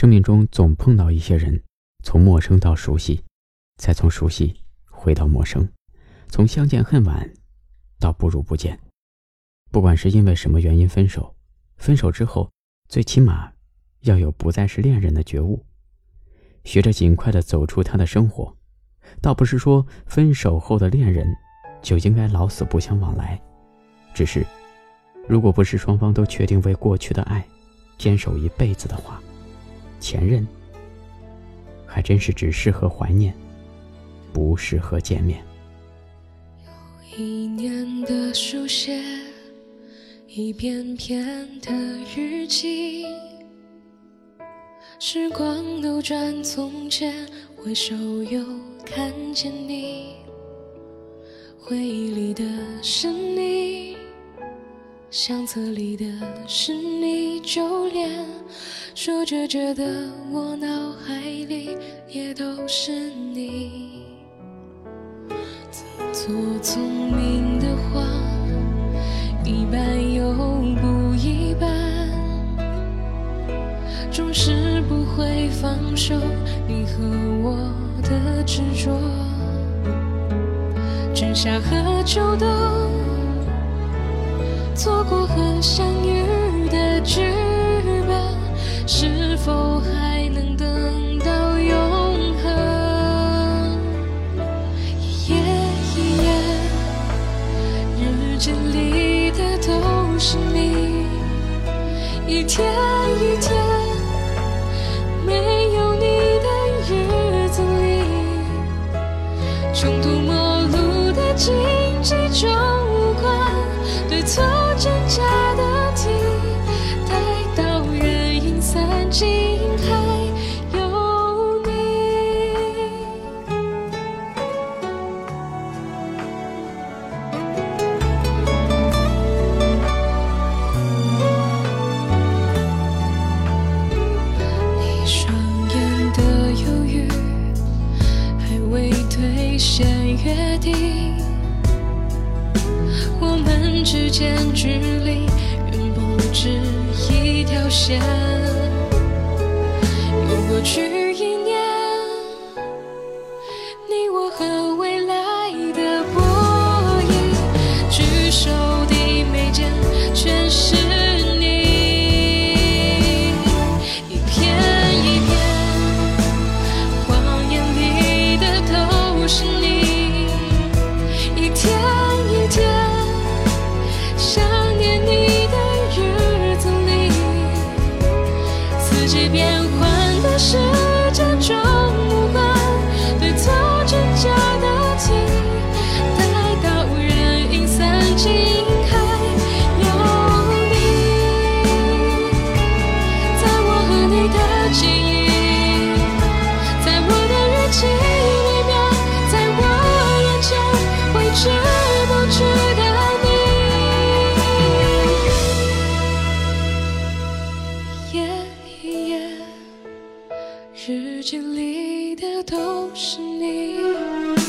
生命中总碰到一些人，从陌生到熟悉，再从熟悉回到陌生，从相见恨晚到不如不见。不管是因为什么原因分手，分手之后，最起码要有不再是恋人的觉悟，学着尽快的走出他的生活。倒不是说分手后的恋人就应该老死不相往来，只是，如果不是双方都确定为过去的爱坚守一辈子的话，前任还真是只适合怀念，不适合见面。有一年的书写，一篇篇的日记，时光流转从前，回首又。看见你，回忆里的是你，相册里的是你，就连说着着的我脑海里也都是你。自作聪明的话，一半又不一半，总是不会放手，你和我。的执着，春夏和秋冬，错过和相遇的剧本，是否还能等到永恒？一页一页，日记里的都是你，一天。退。先约定，我们之间距离远不止一条线。又过去一年，你我和未来的博弈，举手的眉间全是你，一片一片，谎言里的都是。日记里的都是你。